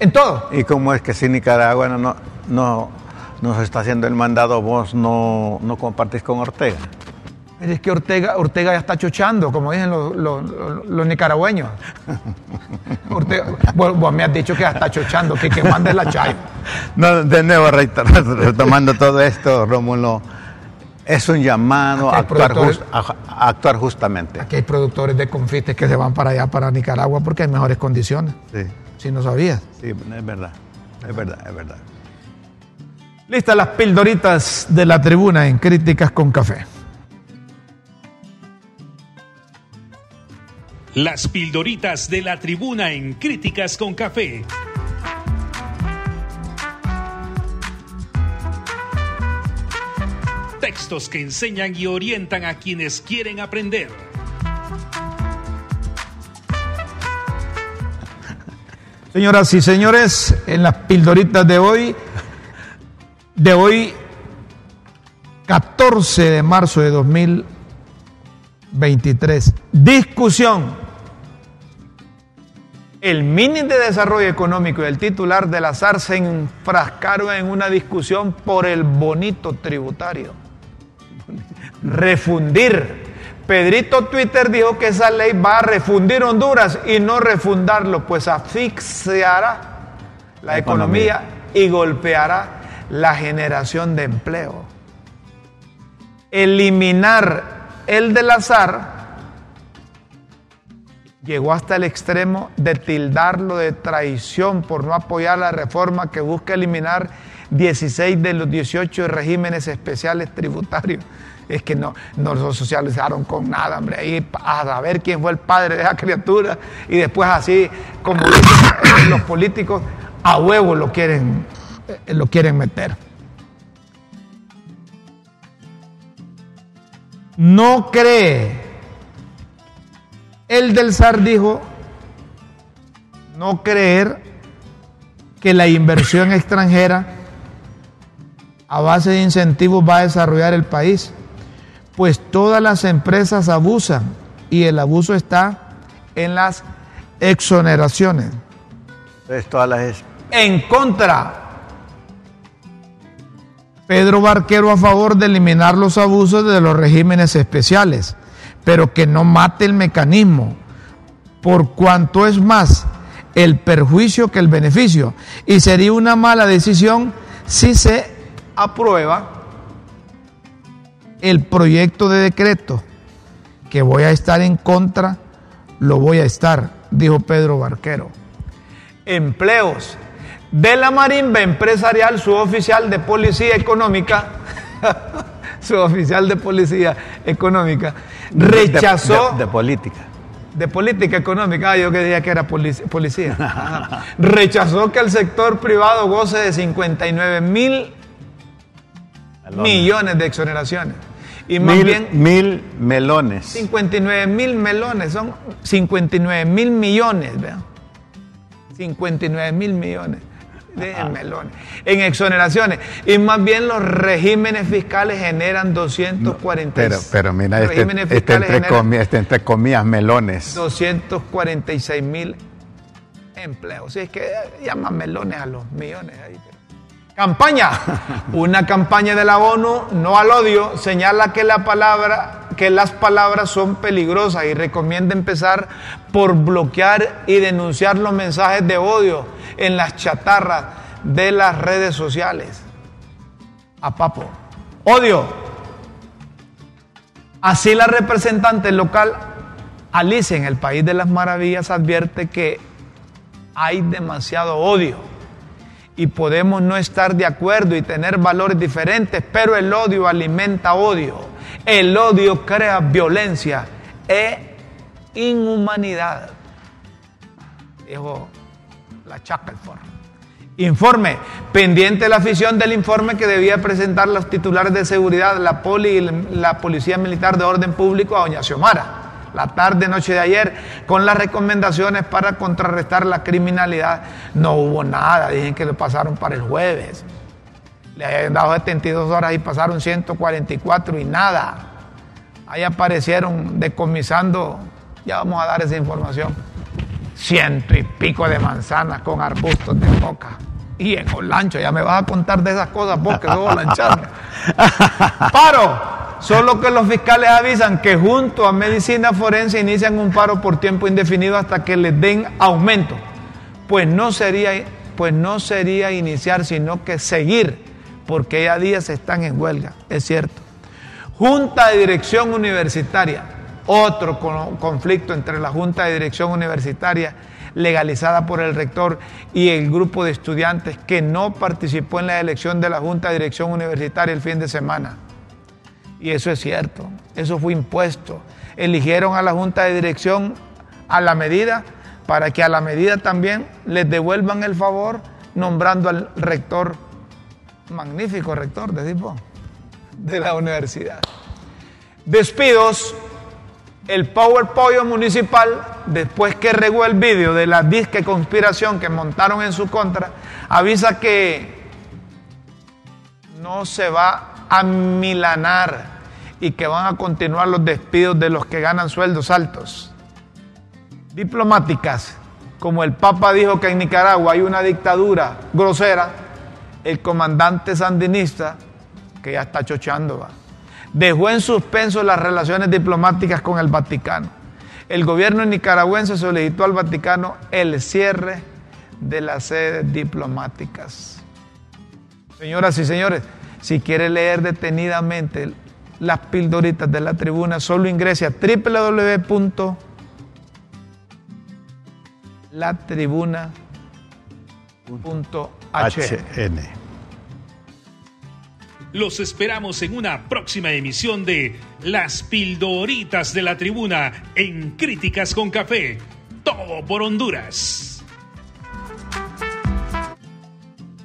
en todo. ¿Y cómo es que si Nicaragua no, no, no nos está haciendo el mandado, vos no, no compartís con Ortega? Es que Ortega, Ortega ya está chochando, como dicen los, los- los- nicaragüeños. Ortega, vos, vos me has dicho que ya está chochando, que, que mande la chayo. No, de nuevo, reiter- retomando todo esto, Rómulo, es un llamado a actuar justamente. Aquí hay productores de confites que se van para allá, para Nicaragua, porque hay mejores condiciones. Sí, Si no sabías. sí, es verdad, es verdad, es verdad. Listas las pildoritas de la tribuna en Críticas con Café. Las pildoritas de la tribuna en Críticas con Café. Que enseñan y orientan a quienes quieren aprender. Señoras y señores, en las pildoritas de hoy, de hoy, 14 de marzo de 2023, discusión. El mini de desarrollo económico y el titular de la SAR se enfrascaron en una discusión por el bonito tributario. Refundir. Pedrito Twitter dijo que esa ley va a refundir Honduras y no refundarlo, pues asfixiará la, La economía. economía. y golpeará la generación de empleo. Eliminar el del azar llegó hasta el extremo de tildarlo de traición por no apoyar la reforma que busca eliminar 16 de los 18 regímenes especiales tributarios. Es que no, no lo socializaron con nada, hombre. Ahí a saber quién fue el padre de esa criatura y después así, como los políticos, a huevo lo quieren, eh, lo quieren meter. No cree el del SAR dijo no creer que la inversión extranjera a base de incentivos va a desarrollar el país, pues todas las empresas abusan y el abuso está en las exoneraciones. Entonces, todas las En contra, Pedro Barquero a favor de eliminar los abusos de los regímenes especiales, pero que no mate el mecanismo, por cuanto es más el perjuicio que el beneficio. Y sería una mala decisión si se aprueba el proyecto de decreto, que voy a estar en contra, lo voy a estar, dijo Pedro Barquero empleos de la marimba empresarial, su oficial de policía económica, su oficial de policía económica, rechazó de, de política. de política económica, ah, yo que decía que era polic- policía, Ajá. rechazó que el sector privado goce de 59 mil millones de exoneraciones. Y más mil, bien mil melones. 59 mil melones, son 59 mil millones, vean. 59 mil millones de melones en exoneraciones. Y más bien los regímenes fiscales generan 240. Pero, pero mira, este, regímenes este entre, comillas, este entre comillas melones. 246 mil empleos. Si es que llaman melones a los millones ahí. pero- Campaña. Una campaña de la ONU, no al odio, señala que la palabra, que las palabras son peligrosas y recomienda empezar por bloquear y denunciar los mensajes de odio en las chatarras de las redes sociales. A papo. Odio. Así la representante local Alicia en el País de las Maravillas advierte que hay demasiado odio y podemos no estar de acuerdo y tener valores diferentes, pero el odio alimenta odio. El odio crea violencia e inhumanidad, dijo la Chacalfor. Informe, pendiente la afición del informe que debía presentar los titulares de seguridad, la poli y la Policía Militar de Orden Público a Doña Xiomara, la tarde, noche de ayer, con las recomendaciones para contrarrestar la criminalidad. No hubo nada, dicen que lo pasaron para el jueves. Le habían dado 72 horas y pasaron 144 y nada. Ahí aparecieron decomisando, ya vamos a dar esa información, ciento y pico de manzanas con arbustos de coca y en Olancho. Ya me vas a contar de esas cosas vos que luego lanchando. Paro. Solo que los fiscales avisan que junto a medicina forense inician un paro por tiempo indefinido hasta que les den aumento. Pues no sería, pues no sería iniciar, sino que seguir, porque ya días están en huelga, es cierto. Junta de Dirección Universitaria, otro conflicto entre la Junta de Dirección Universitaria legalizada por el rector y el grupo de estudiantes que no participó en la elección de la Junta de Dirección Universitaria el fin de semana. Y eso es cierto, eso fue impuesto. Eligieron a la Junta de Dirección a la medida para que a la medida también les devuelvan el favor nombrando al rector, magnífico rector de tipo, de la universidad. Despidos el Power Pollo Municipal, después que regó el vídeo de la disque conspiración que montaron en su contra, avisa que no se va a milanar y que van a continuar los despidos de los que ganan sueldos altos. Diplomáticas, como el Papa dijo que en Nicaragua hay una dictadura grosera, el comandante sandinista, que ya está chochando, dejó en suspenso las relaciones diplomáticas con el Vaticano. El gobierno nicaragüense solicitó al Vaticano el cierre de las sedes diplomáticas. Señoras y señores, si quiere leer detenidamente las pildoritas de la tribuna, solo ingrese a www.latribuna.hn. Los esperamos en una próxima emisión de Las Pildoritas de la Tribuna en Críticas con Café. Todo por Honduras.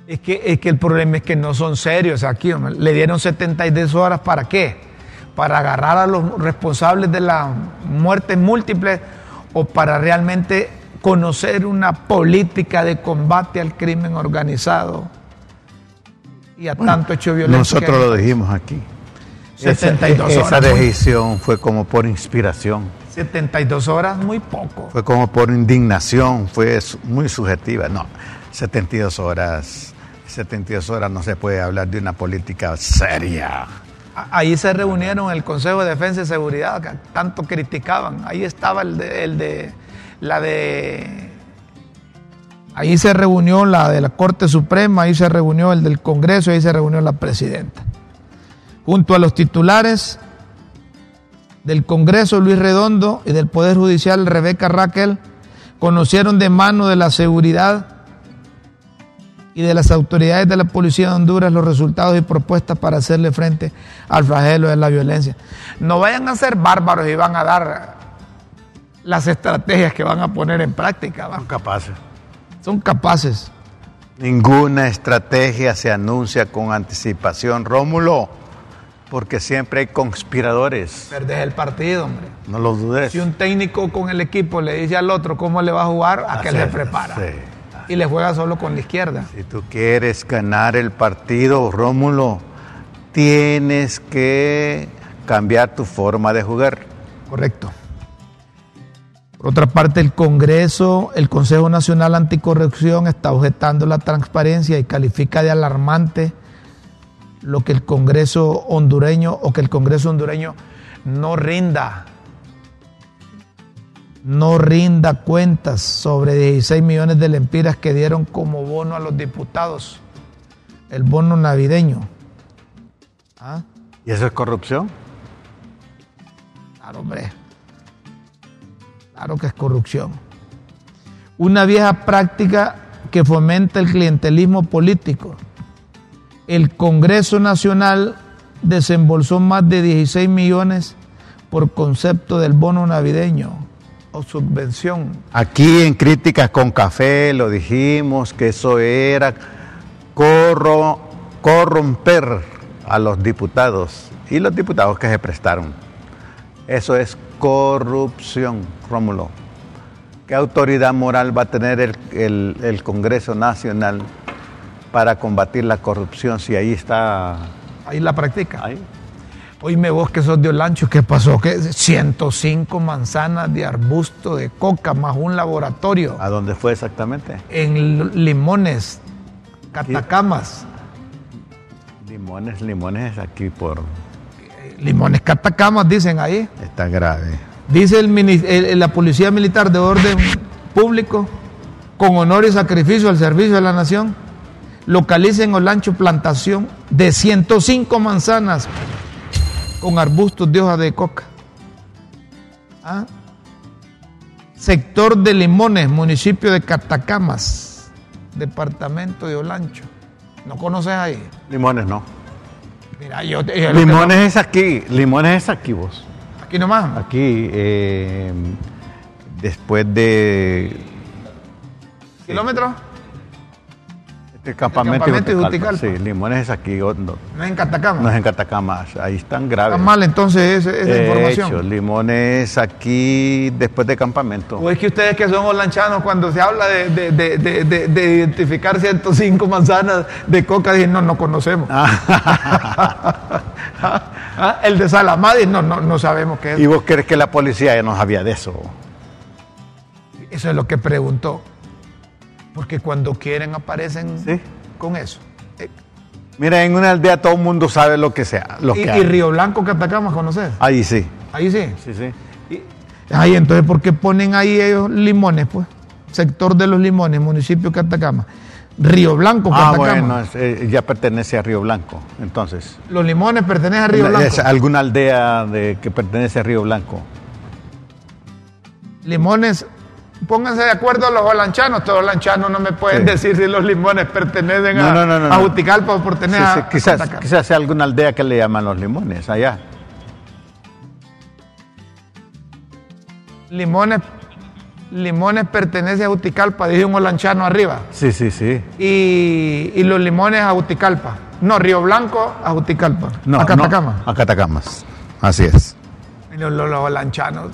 Es que, es que el problema es que no son serios aquí. Le dieron 72 horas para qué? Para agarrar a los responsables de las muertes múltiples o para realmente conocer una política de combate al crimen organizado y a tanto hecho violencia. Nosotros lo dijimos aquí. 72 esa, horas. Esa decisión fue como por inspiración. 72 horas, muy poco. Fue como por indignación, fue muy subjetiva. No, 72 horas, 72 horas no se puede hablar de una política seria. Ahí se reunieron el Consejo de Defensa y Seguridad, que tanto criticaban. Ahí estaba el de, la de Ahí se reunió la de la Corte Suprema, ahí se reunió el del Congreso, ahí se reunió la presidenta. Junto a los titulares del Congreso, Luis Redondo, y del Poder Judicial, Rebeca Raquel, conocieron de mano de la seguridad y de las autoridades de la Policía de Honduras los resultados y propuestas para hacerle frente al flagelo de la violencia. No vayan a ser bárbaros y van a dar las estrategias que van a poner en práctica. Son capaces son capaces. Ninguna estrategia se anuncia con anticipación, Rómulo, porque siempre hay conspiradores. Perdés el partido, hombre. No lo dudes. Si un técnico con el equipo le dice al otro cómo le va a jugar, a que le prepara. Y le juega solo con la izquierda. Si tú quieres ganar el partido, Rómulo, tienes que cambiar tu forma de jugar. Correcto. Por otra parte, el Congreso, el Consejo Nacional Anticorrupción está objetando la transparencia y califica de alarmante lo que el Congreso hondureño o que el Congreso hondureño no rinda, no rinda cuentas sobre 16 millones de lempiras que dieron como bono a los diputados, el bono navideño. ¿Ah? ¿Y eso es corrupción? Claro, hombre. Claro que es corrupción. Una vieja práctica que fomenta el clientelismo político. El Congreso Nacional desembolsó más de 16 millones por concepto del bono navideño. O subvención. Aquí en Críticas con Café lo dijimos que eso era corro, corromper a los diputados y los diputados que se prestaron. Eso es corrupción, Rómulo. ¿Qué autoridad moral va a tener el, el- el Congreso Nacional para combatir la corrupción si ahí está... Ahí la practica. Ahí? Oíme vos que sos de Olancho, ¿qué pasó? ¿Qué? 105 manzanas de arbusto de coca más un laboratorio ¿A dónde fue exactamente? en Limones, Catacamas. Limones, limones es aquí por... Limones, Catacamas, dicen ahí. Está grave. Dice el- la Policía Militar de Orden Público, con honor y sacrificio al servicio de la nación, localiza en Olancho plantación de 105 manzanas con arbustos de hoja de coca. ¿Ah? Sector de Limones, municipio de Catacamas, departamento de Olancho. ¿No conoces ahí? Limones no. Mira, yo, Limones es aquí, limones es aquí vos. aquí nomás. Aquí, eh, después de ¿Kilómetros? Este campamento, campamento de Juticalpa. Juticalpa. Sí, limones es aquí, o- no, No es en Catacamas. no es en Catacamas, ahí están graves. Está mal entonces esa, información. hecho, limones aquí después de campamento. O es que ustedes que son holanchanos, cuando se habla de, de- de- de- de- de identificar 105 manzanas de coca, dicen, no, no conocemos. Ah, El de Salamadis, no, no, no sabemos qué es. ¿Y vos crees que la policía ya no sabía de eso? Eso es lo que preguntó. Porque cuando quieren aparecen Sí. con eso. Eh, Mira, en una aldea todo el mundo sabe lo que sea, lo y, que. Río Blanco, Catacamas, ¿conoces? Ahí sí. Ahí sí. Sí, sí. Ahí, entonces, ¿por qué ponen ahí ellos limones, pues? Sector de los limones, municipio de Catacama. Río Blanco, Ah, Catacama. bueno, es- eh, ya pertenece a Río Blanco, entonces. Los limones pertenecen a Río Blanco. Es alguna aldea de, que pertenece a Río Blanco. Limones, pónganse de acuerdo los holanchanos. Todos los holanchanos no me pueden Sí. decir si los limones pertenecen No, a, no, no, no, a no. Juticalpa o pertenecen sí, a quizás, quizás sea alguna aldea que le llaman los limones allá. Limones, limones pertenece a Juticalpa, dice un holanchano arriba. Sí, sí, sí. Y, y los limones a Juticalpa. No, Río Blanco a Juticalpa. No, a Catacama. no, a Catacamas. Así es. Y los, los- los holanchanos.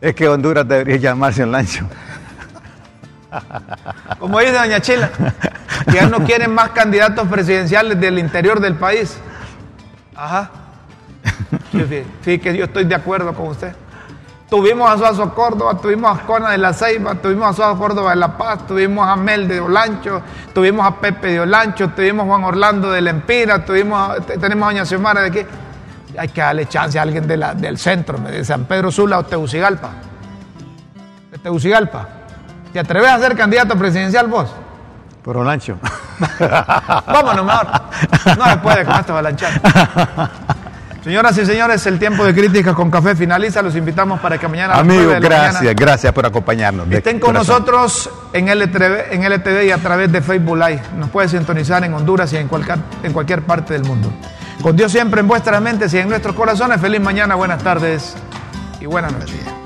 Es que Honduras debería llamarse Lancho. Como dice Doña Chila, ya no quieren más candidatos presidenciales del interior del país. Ajá. Sí, que yo estoy de acuerdo con usted. Tuvimos a Suazo Córdoba, tuvimos a Cona de la Ceiba, tuvimos a Suazo Córdoba de La Paz, tuvimos a Mel de Olancho, tuvimos a Pepe de Olancho, tuvimos a Juan Orlando de Lempira, tuvimos a- te- tenemos a Doña Xiomara de aquí. Hay que darle chance a alguien de la- del centro, de San Pedro Sula o Tegucigalpa. De Tegucigalpa. ¿Te atreves a ser candidato presidencial vos? Pero Lancho. Vámonos mejor. No se puede con esto balanchar. Señoras y señores, el tiempo de críticas con café finaliza. Los invitamos para que mañana Amigos, gracias, mañana gracias por acompañarnos. estén con corazón. nosotros en LTV, en LTV y a través de Facebook Live. Nos puede sintonizar en Honduras y en cualquier, en cualquier parte del mundo. Con Dios siempre en vuestras mentes y en nuestros corazones. Feliz mañana, buenas tardes y buenas noches.